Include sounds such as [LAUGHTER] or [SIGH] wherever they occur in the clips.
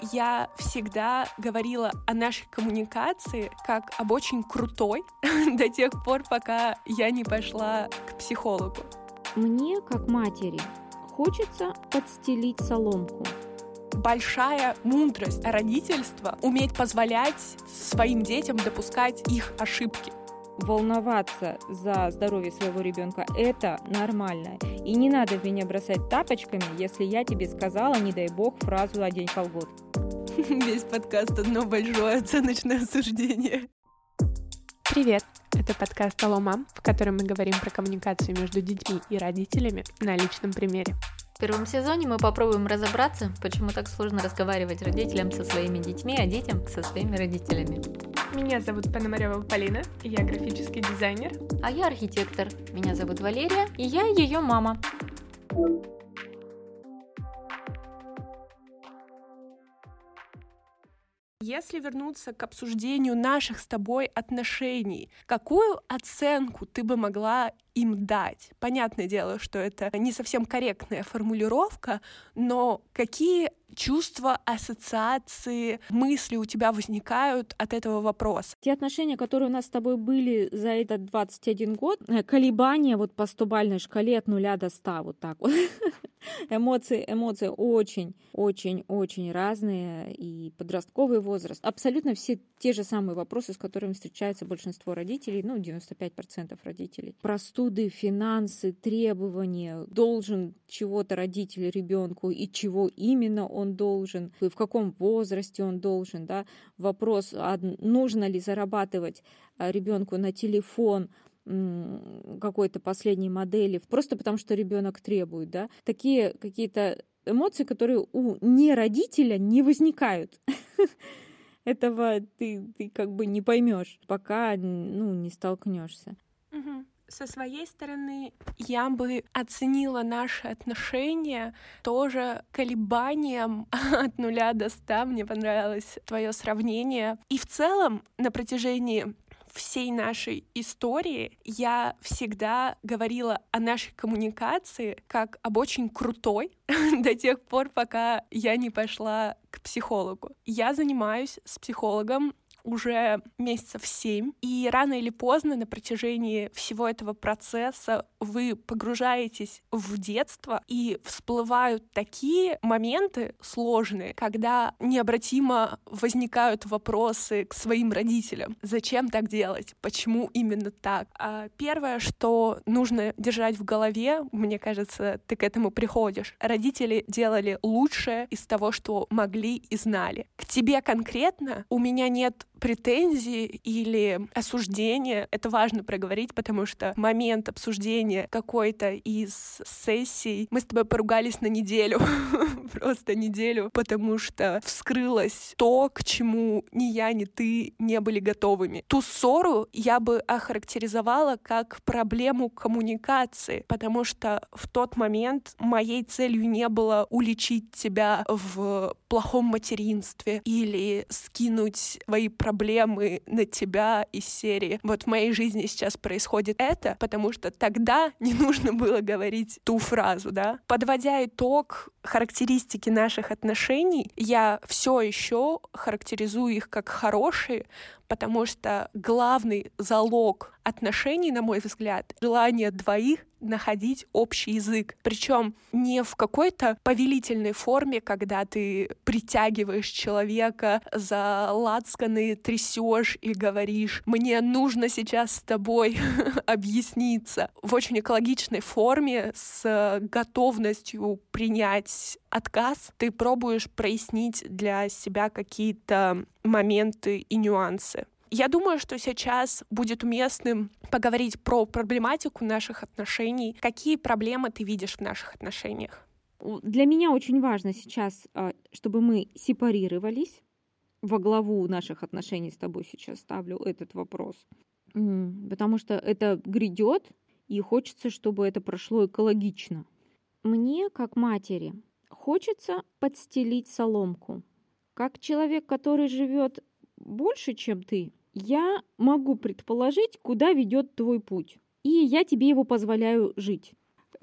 Я всегда говорила о нашей коммуникации как об очень крутой [LAUGHS] до тех пор, пока я не пошла к психологу. Мне, как матери, хочется подстелить соломку большая мудрость родительства уметь позволять своим детям допускать их ошибки волноваться за здоровье своего ребенка – это нормально. И не надо в меня бросать тапочками, если я тебе сказала, не дай бог, фразу «одень колгот». [LAUGHS] Весь подкаст – одно большое оценочное суждение. Привет! Это подкаст «Алло, мам», в котором мы говорим про коммуникацию между детьми и родителями на личном примере. В первом сезоне мы попробуем разобраться, почему так сложно разговаривать родителям со своими детьми, а детям со своими родителями. Меня зовут Пономарева Полина, я графический дизайнер. А я архитектор. Меня зовут Валерия, и я ее мама. Если вернуться к обсуждению наших с тобой отношений, какую оценку ты бы могла им дать? Понятное дело, что это не совсем корректная формулировка, но какие чувства, ассоциации, мысли у тебя возникают от этого вопроса? Те отношения, которые у нас с тобой были за этот 21 год, э, колебания вот по стобальной шкале от нуля до 100, вот так вот. [LAUGHS] Эмоции, эмоции очень, очень, очень разные. И подростковый возраст. Абсолютно все те же самые вопросы, с которыми встречается большинство родителей, ну, 95% родителей. Простуды, финансы, требования. Должен чего-то родитель ребенку и чего именно он должен, и в каком возрасте он должен, да. Вопрос, а нужно ли зарабатывать а, ребенку на телефон, какой-то последней модели, просто потому что ребенок требует, да, такие какие-то эмоции, которые у не родителя не возникают. [LAUGHS] Этого ты, ты как бы не поймешь, пока ну, не столкнешься. Со своей стороны, я бы оценила наши отношения тоже колебанием [LAUGHS] от нуля до ста. Мне понравилось твое сравнение. И в целом на протяжении всей нашей истории я всегда говорила о нашей коммуникации как об очень крутой [LAUGHS] до тех пор, пока я не пошла к психологу. Я занимаюсь с психологом уже месяцев семь, и рано или поздно на протяжении всего этого процесса вы погружаетесь в детство, и всплывают такие моменты сложные, когда необратимо возникают вопросы к своим родителям. Зачем так делать? Почему именно так? А первое, что нужно держать в голове, мне кажется, ты к этому приходишь. Родители делали лучшее из того, что могли и знали. К тебе конкретно у меня нет претензии или осуждения. Это важно проговорить, потому что момент обсуждения какой-то из сессий мы с тобой поругались на неделю, [LAUGHS] просто неделю, потому что вскрылось то, к чему ни я, ни ты не были готовыми. Ту ссору я бы охарактеризовала как проблему коммуникации, потому что в тот момент моей целью не было уличить тебя в плохом материнстве или скинуть свои проблемы проблемы на тебя из серии. Вот в моей жизни сейчас происходит это, потому что тогда [LAUGHS] не нужно было говорить ту фразу, да. Подводя итог характеристики наших отношений, я все еще характеризую их как хорошие, потому что главный залог отношений, на мой взгляд, желание двоих находить общий язык. Причем не в какой-то повелительной форме, когда ты притягиваешь человека за лацканы, трясешь и говоришь, мне нужно сейчас с тобой [LAUGHS] объясниться. В очень экологичной форме, с готовностью принять отказ, ты пробуешь прояснить для себя какие-то моменты и нюансы. Я думаю, что сейчас будет уместным поговорить про проблематику наших отношений. Какие проблемы ты видишь в наших отношениях? Для меня очень важно сейчас, а, чтобы мы сепарировались. Во главу наших отношений с тобой сейчас ставлю этот вопрос. Потому что это грядет, и хочется, чтобы это прошло экологично. Мне, как матери, хочется подстелить соломку. Как человек, который живет больше, чем ты, я могу предположить, куда ведет твой путь. И я тебе его позволяю жить.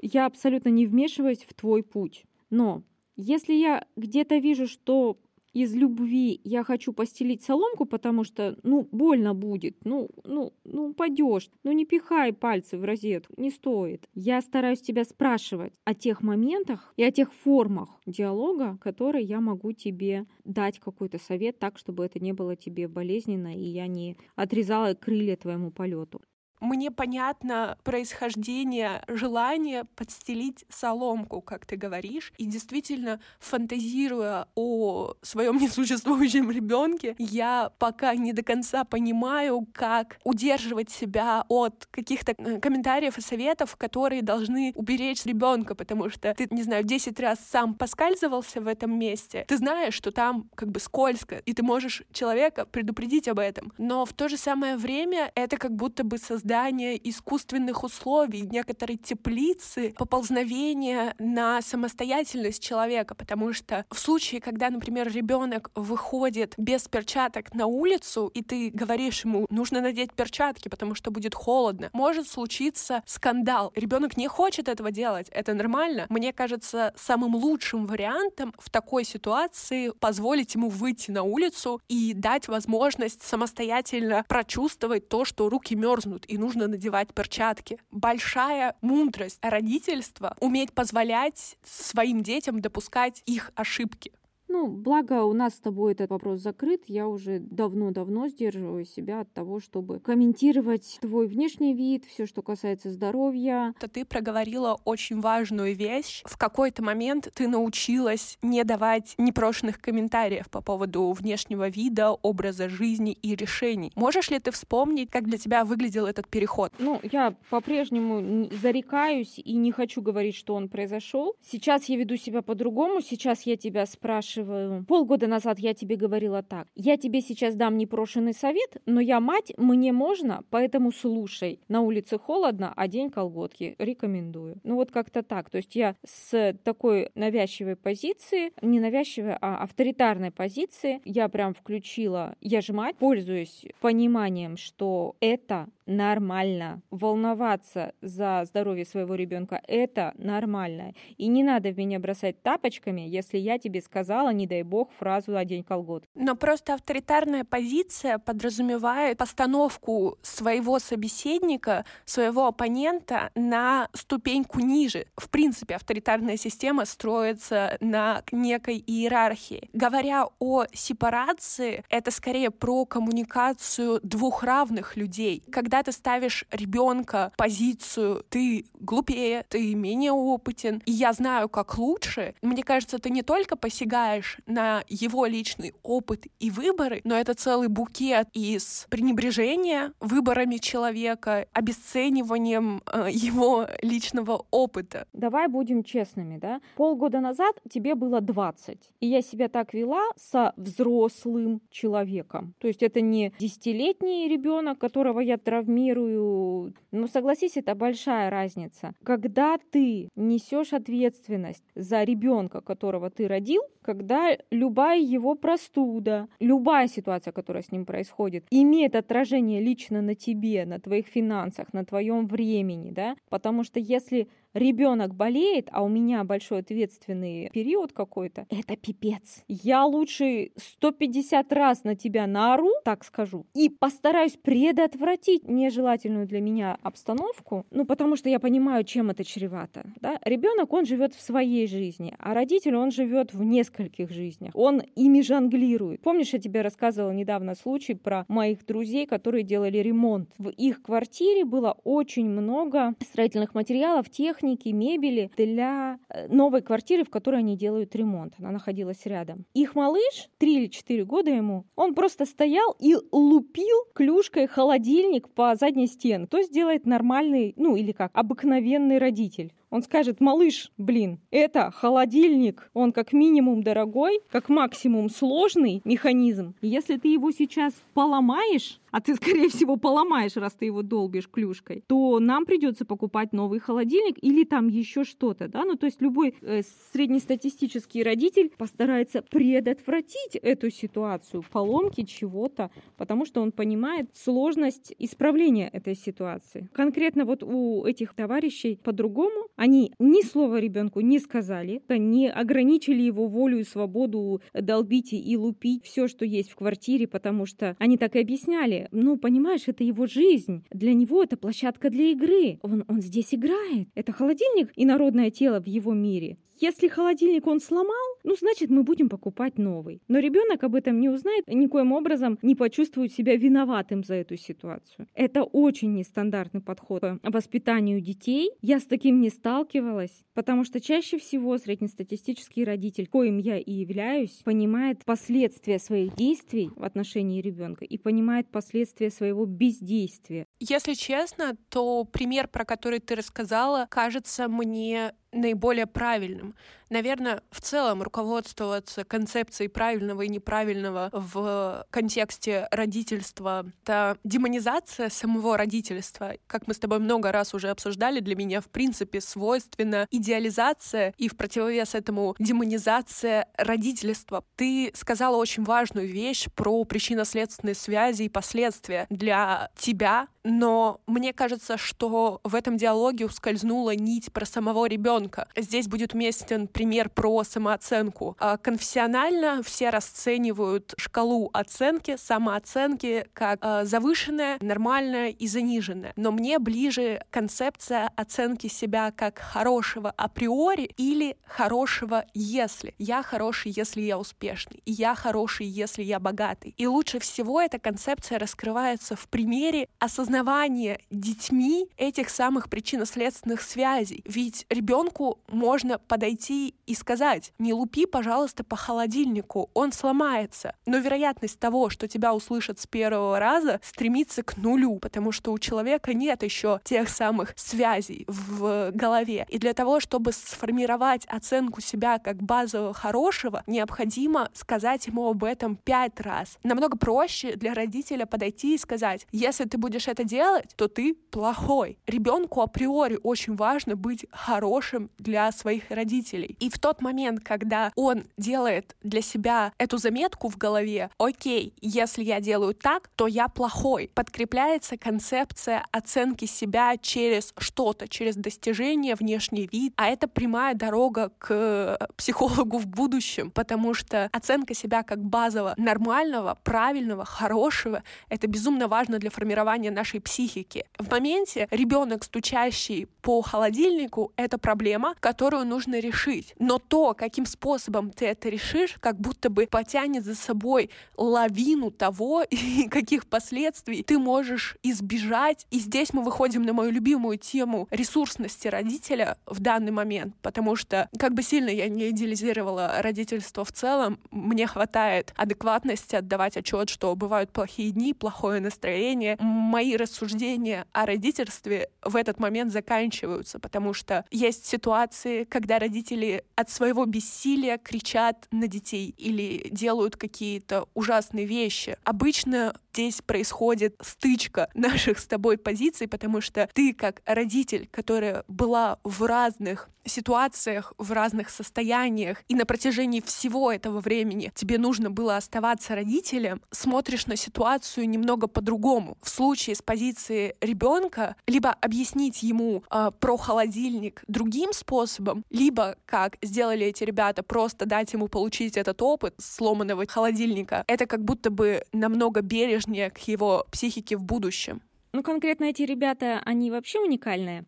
Я абсолютно не вмешиваюсь в твой путь. Но если я где-то вижу, что из любви я хочу постелить соломку, потому что, ну, больно будет, ну, ну, ну, упадешь, ну, не пихай пальцы в розетку, не стоит. Я стараюсь тебя спрашивать о тех моментах и о тех формах диалога, которые я могу тебе дать какой-то совет так, чтобы это не было тебе болезненно, и я не отрезала крылья твоему полету. Мне понятно происхождение желания подстелить соломку, как ты говоришь, и действительно, фантазируя о своем [LAUGHS] несуществующем ребенке, я пока не до конца понимаю, как удерживать себя от каких-то э, комментариев и советов, которые должны уберечь ребенка, потому что ты, не знаю, 10 раз сам поскальзывался в этом месте, ты знаешь, что там как бы скользко, и ты можешь человека предупредить об этом. Но в то же самое время это как будто бы создать создание искусственных условий, некоторой теплицы, поползновения на самостоятельность человека, потому что в случае, когда, например, ребенок выходит без перчаток на улицу, и ты говоришь ему, нужно надеть перчатки, потому что будет холодно, может случиться скандал. Ребенок не хочет этого делать, это нормально. Мне кажется, самым лучшим вариантом в такой ситуации позволить ему выйти на улицу и дать возможность самостоятельно прочувствовать то, что руки мерзнут, и нужно надевать перчатки. Большая мудрость родительства — уметь позволять своим детям допускать их ошибки. Ну, благо у нас с тобой этот вопрос закрыт. Я уже давно-давно сдерживаю себя от того, чтобы комментировать твой внешний вид, все, что касается здоровья. То ты проговорила очень важную вещь. В какой-то момент ты научилась не давать непрошенных комментариев по поводу внешнего вида, образа жизни и решений. Можешь ли ты вспомнить, как для тебя выглядел этот переход? Ну, я по-прежнему зарекаюсь и не хочу говорить, что он произошел. Сейчас я веду себя по-другому. Сейчас я тебя спрашиваю, спрашиваю, полгода назад я тебе говорила так, я тебе сейчас дам непрошенный совет, но я мать, мне можно, поэтому слушай. На улице холодно, а день колготки. Рекомендую. Ну вот как-то так. То есть я с такой навязчивой позиции, не навязчивой, а авторитарной позиции, я прям включила, я же мать, пользуюсь пониманием, что это нормально. Волноваться за здоровье своего ребенка это нормально. И не надо в меня бросать тапочками, если я тебе сказала, не дай бог, фразу «одень колгот». Но просто авторитарная позиция подразумевает постановку своего собеседника, своего оппонента на ступеньку ниже. В принципе, авторитарная система строится на некой иерархии. Говоря о сепарации, это скорее про коммуникацию двух равных людей. Когда когда ты ставишь ребенка позицию, ты глупее, ты менее опытен, и я знаю, как лучше, мне кажется, ты не только посягаешь на его личный опыт и выборы, но это целый букет из пренебрежения выборами человека, обесцениванием э, его личного опыта. Давай будем честными, да? Полгода назад тебе было 20, и я себя так вела со взрослым человеком. То есть это не десятилетний ребенок, которого я травмирую, травмирую. Ну, согласись, это большая разница. Когда ты несешь ответственность за ребенка, которого ты родил, когда любая его простуда, любая ситуация, которая с ним происходит, имеет отражение лично на тебе, на твоих финансах, на твоем времени, да, потому что если ребенок болеет, а у меня большой ответственный период какой-то, это пипец. Я лучше 150 раз на тебя наору, так скажу, и постараюсь предотвратить нежелательную для меня обстановку, ну, потому что я понимаю, чем это чревато. Да? Ребенок, он живет в своей жизни, а родитель, он живет в нескольких жизнях. Он ими жонглирует. Помнишь, я тебе рассказывала недавно случай про моих друзей, которые делали ремонт. В их квартире было очень много строительных материалов, техники, техники, мебели для э, новой квартиры, в которой они делают ремонт. Она находилась рядом. Их малыш, 3 или 4 года ему, он просто стоял и лупил клюшкой холодильник по задней стене. То сделает нормальный, ну или как, обыкновенный родитель. Он скажет, малыш, блин, это холодильник, он как минимум дорогой, как максимум сложный механизм. Если ты его сейчас поломаешь, а ты, [LAUGHS] скорее всего, поломаешь, раз ты его долбишь клюшкой, то нам придется покупать новый холодильник или там еще что-то, да, ну то есть любой э, среднестатистический родитель постарается предотвратить эту ситуацию, поломки чего-то, потому что он понимает сложность исправления этой ситуации. Конкретно вот у этих товарищей по-другому, они ни слова ребенку не сказали, не ограничили его волю и свободу долбить и лупить все, что есть в квартире, потому что они так и объясняли, ну, понимаешь, это его жизнь, для него это площадка для игры, он, он здесь играет, это холодильник и народное тело в его мире. Если холодильник он сломал, ну, значит, мы будем покупать новый. Но ребенок об этом не узнает, никоим образом не почувствует себя виноватым за эту ситуацию. Это очень нестандартный подход к воспитанию детей. Я с таким не сталкивалась, потому что чаще всего среднестатистический родитель, коим я и являюсь, понимает последствия своих действий в отношении ребенка и понимает последствия своего бездействия. Если честно, то пример, про который ты рассказала, кажется мне наиболее правильным. Наверное, в целом руководствоваться концепцией правильного и неправильного в контексте родительства — это демонизация самого родительства. Как мы с тобой много раз уже обсуждали, для меня, в принципе, свойственна идеализация и в противовес этому демонизация родительства. Ты сказала очень важную вещь про причинно-следственные связи и последствия для тебя, но мне кажется, что в этом диалоге ускользнула нить про самого ребенка. Здесь будет уместен пример про самооценку. А конфессионально все расценивают шкалу оценки, самооценки как а, завышенная, нормальная и заниженная. Но мне ближе концепция оценки себя как хорошего априори или хорошего если. Я хороший, если я успешный. И я хороший, если я богатый. И лучше всего эта концепция раскрывается в примере осознавания детьми этих самых причинно-следственных связей. Ведь ребенку можно подойти и сказать, не лупи, пожалуйста, по холодильнику, он сломается. Но вероятность того, что тебя услышат с первого раза, стремится к нулю, потому что у человека нет еще тех самых связей в голове. И для того, чтобы сформировать оценку себя как базового хорошего, необходимо сказать ему об этом пять раз. Намного проще для родителя подойти и сказать, если ты будешь это делать, то ты плохой. Ребенку априори очень важно быть хорошим для своих родителей. И в тот момент, когда он делает для себя эту заметку в голове, окей, если я делаю так, то я плохой, подкрепляется концепция оценки себя через что-то, через достижение, внешний вид, а это прямая дорога к психологу в будущем, потому что оценка себя как базового нормального, правильного, хорошего, это безумно важно для формирования нашей психики. В моменте ребенок, стучащий по холодильнику, это проблема, которую нужно решить. Но то, каким способом ты это решишь, как будто бы потянет за собой лавину того, [LAUGHS] и каких последствий ты можешь избежать. И здесь мы выходим на мою любимую тему ресурсности родителя в данный момент, потому что как бы сильно я не идеализировала родительство в целом, мне хватает адекватности отдавать отчет, что бывают плохие дни, плохое настроение. Мои рассуждения о родительстве в этот момент заканчиваются, потому что есть ситуации, когда родители от своего бессилия кричат на детей или делают какие-то ужасные вещи. Обычно здесь происходит стычка [LAUGHS] наших с тобой позиций, потому что ты как родитель, которая была в разных ситуациях, в разных состояниях, и на протяжении всего этого времени тебе нужно было оставаться родителем, смотришь на ситуацию немного по-другому. В случае с позиции ребенка либо объяснить ему э, про холодильник другим способом, либо как сделали эти ребята, просто дать ему получить этот опыт сломанного холодильника. Это как будто бы намного бережнее к его психике в будущем. Ну, конкретно эти ребята, они вообще уникальные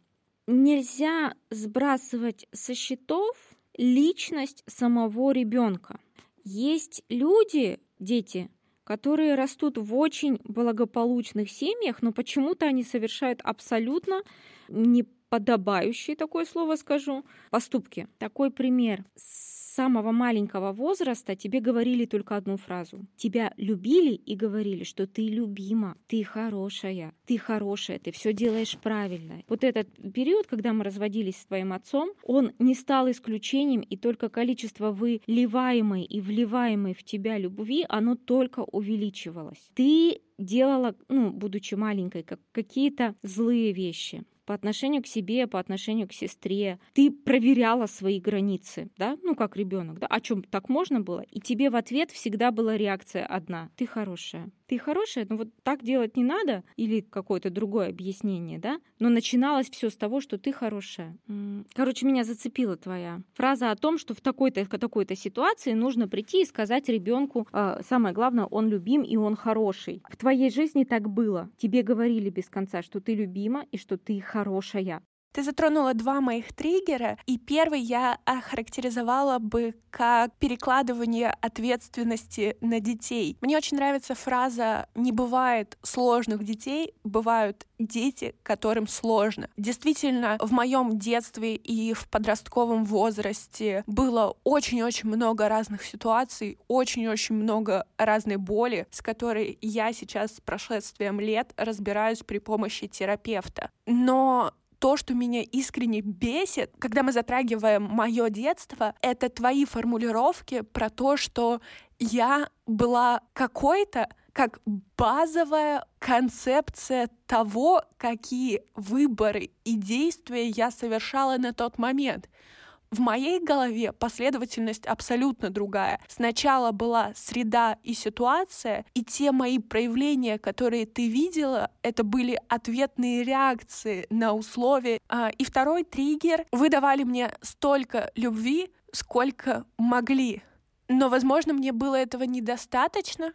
нельзя сбрасывать со счетов личность самого ребенка. Есть люди, дети, которые растут в очень благополучных семьях, но почему-то они совершают абсолютно неподобающие, такое слово скажу, поступки. Такой пример. самого маленького возраста тебе говорили только одну фразу. Тебя любили и говорили, что ты любима, ты хорошая, ты хорошая, ты все делаешь правильно. Вот этот период, когда мы разводились с твоим отцом, он не стал исключением, и только количество выливаемой и вливаемой в тебя любви, оно только увеличивалось. Ты делала, ну, будучи маленькой, как какие-то злые вещи по отношению к себе, по отношению к сестре. Ты проверяла свои границы, да, ну как ребенок, да, о чем так можно было, и тебе в ответ всегда была реакция одна: ты хорошая ты хорошая, но вот так делать не надо, или какое-то другое объяснение, да? Но начиналось все с того, что ты хорошая. Короче, меня зацепила твоя фраза о том, что в такой-то такой-то ситуации нужно прийти и сказать ребенку, э, самое главное, он любим и он хороший. В твоей жизни так было. Тебе говорили без конца, что ты любима и что ты хорошая. Ты затронула два моих триггера, и первый я охарактеризовала бы как перекладывание ответственности на детей. Мне очень нравится фраза «не бывает сложных детей, бывают дети, которым сложно». Действительно, в моем детстве и в подростковом возрасте было очень-очень много разных ситуаций, очень-очень много разной боли, с которой я сейчас с прошествием лет разбираюсь при помощи терапевта. Но то, что меня искренне бесит, когда мы затрагиваем мое детство, это твои формулировки про то, что я была какой-то, как базовая концепция того, какие выборы и действия я совершала на тот момент. В моей голове последовательность абсолютно другая. Сначала была среда и ситуация, и те мои проявления, которые ты видела, это были ответные реакции на условия. А, и второй триггер. Вы давали мне столько любви, сколько могли. Но, возможно, мне было этого недостаточно,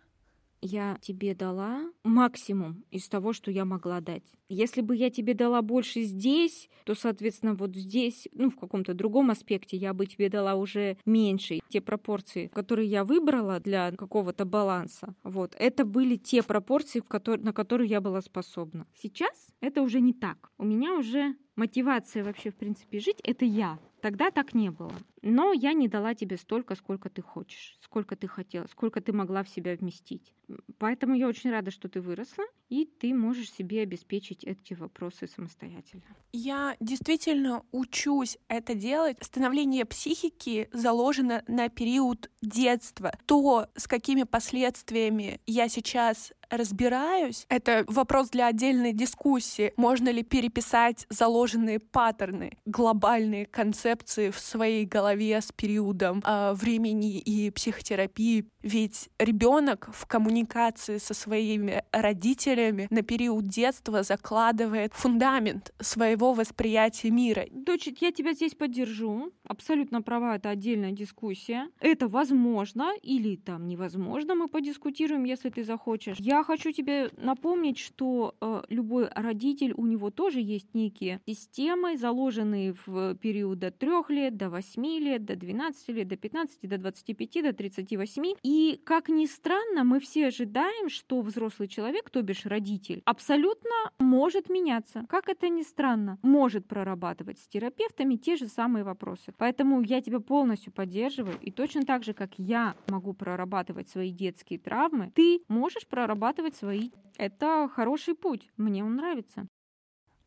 я тебе дала максимум из того, что я могла дать. Если бы я тебе дала больше здесь, то, соответственно, вот здесь, ну, в каком-то другом аспекте, я бы тебе дала уже меньше. Те пропорции, которые я выбрала для какого-то баланса, вот, это были те пропорции, на которые я была способна. Сейчас это уже не так. У меня уже мотивация вообще, в принципе, жить — это я. Тогда так не было. Но я не дала тебе столько, сколько ты хочешь, сколько ты хотела, сколько ты могла в себя вместить. Поэтому я очень рада, что ты выросла, и ты можешь себе обеспечить эти вопросы самостоятельно. Я действительно учусь это делать. Становление психики заложено на период детства. То, с какими последствиями я сейчас разбираюсь, это вопрос для отдельной дискуссии. Можно ли переписать заложенные паттерны, глобальные концепции в своей голове с периодом э, времени и психотерапии? Ведь ребенок в коммуникации со своими родителями на период детства закладывает фундамент своего восприятия мира. Дочь, я тебя здесь поддержу. Абсолютно права, это отдельная дискуссия. Это возможно или там невозможно, мы подискутируем, если ты захочешь. Я хочу тебе напомнить, что э, любой родитель, у него тоже есть некие системы, заложенные в период от 3 лет, до 8 лет, до 12 лет, до 15, до 25, до 38. И, как ни странно, мы все ожидаем, что взрослый человек, то бишь родитель, абсолютно может меняться. Как это ни странно, может прорабатывать с терапевтами те же самые вопросы. Поэтому я тебя полностью поддерживаю. И точно так же, как я могу прорабатывать свои детские травмы, ты можешь прорабатывать свои. Это хороший путь. Мне он нравится.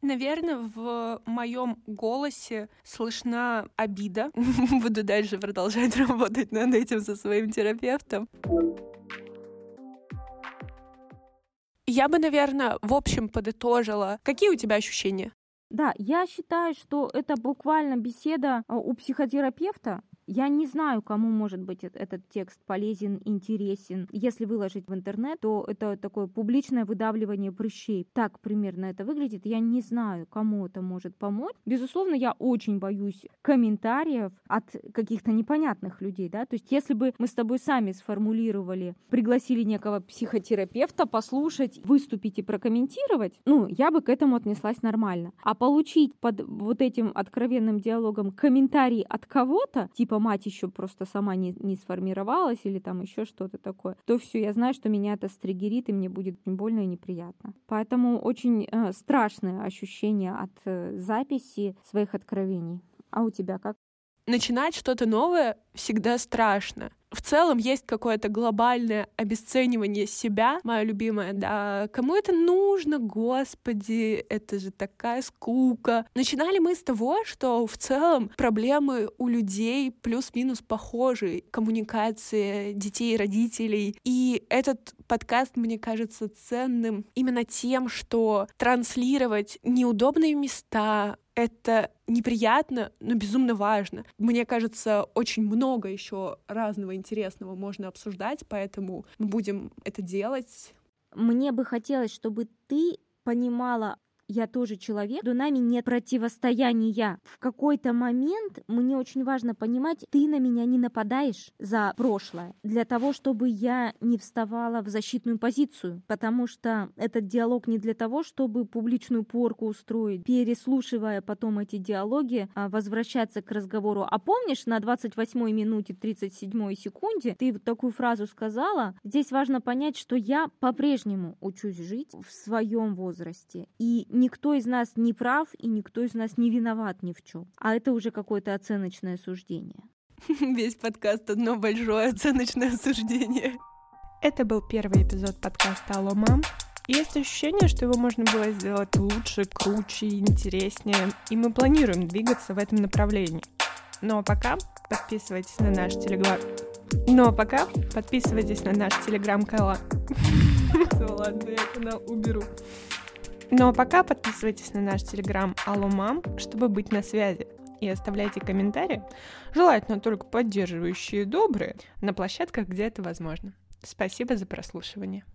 Наверное, в моем голосе слышна обида. [LAUGHS] Буду дальше продолжать [LAUGHS] работать над этим со своим терапевтом. Я бы, наверное, в общем подытожила. Какие у тебя ощущения? Да, я считаю, что это буквально беседа а, у психотерапевта, я не знаю, кому может быть этот текст полезен, интересен. Если выложить в интернет, то это такое публичное выдавливание прыщей. Так примерно это выглядит. Я не знаю, кому это может помочь. Безусловно, я очень боюсь комментариев от каких-то непонятных людей. Да? То есть если бы мы с тобой сами сформулировали, пригласили некого психотерапевта послушать, выступить и прокомментировать, ну, я бы к этому отнеслась нормально. А получить под вот этим откровенным диалогом комментарий от кого-то, типа типа мать еще просто сама не, не сформировалась или там еще что-то такое, то все, я знаю, что меня это стригерит, и мне будет больно и неприятно. Поэтому очень э, страшное ощущение от э, записи своих откровений. А у тебя как? начинать что-то новое всегда страшно. В целом есть какое-то глобальное обесценивание себя, моя любимая, да, кому это нужно, господи, это же такая скука. Начинали мы с того, что в целом проблемы у людей плюс-минус похожи, коммуникация детей и родителей. И этот подкаст, мне кажется, ценным именно тем, что транслировать неудобные места, это неприятно, но безумно важно. Мне кажется, очень много еще разного интересного можно обсуждать, поэтому мы будем это делать. Мне бы хотелось, чтобы ты понимала я тоже человек, между нами нет противостояния. В какой-то момент мне очень важно понимать, ты на меня не нападаешь за прошлое, для того, чтобы я не вставала в защитную позицию, потому что этот диалог не для того, чтобы публичную порку устроить, переслушивая потом эти диалоги, а возвращаться к разговору. А помнишь, на 28 минуте 37 секунде ты такую фразу сказала, здесь важно понять, что я по-прежнему учусь жить в своем возрасте. И никто из нас не прав и никто из нас не виноват ни в чем. А это уже какое-то оценочное суждение. [LAUGHS] Весь подкаст одно большое оценочное суждение. Это был первый эпизод подкаста «Алло, мам». Есть ощущение, что его можно было сделать лучше, круче, интереснее, и мы планируем двигаться в этом направлении. Но пока подписывайтесь на наш телеграм. Но пока подписывайтесь на наш телеграм-канал. [LAUGHS] Ладно, я канал уберу. Ну а пока подписывайтесь на наш телеграм Алло чтобы быть на связи. И оставляйте комментарии, желательно только поддерживающие добрые, на площадках, где это возможно. Спасибо за прослушивание.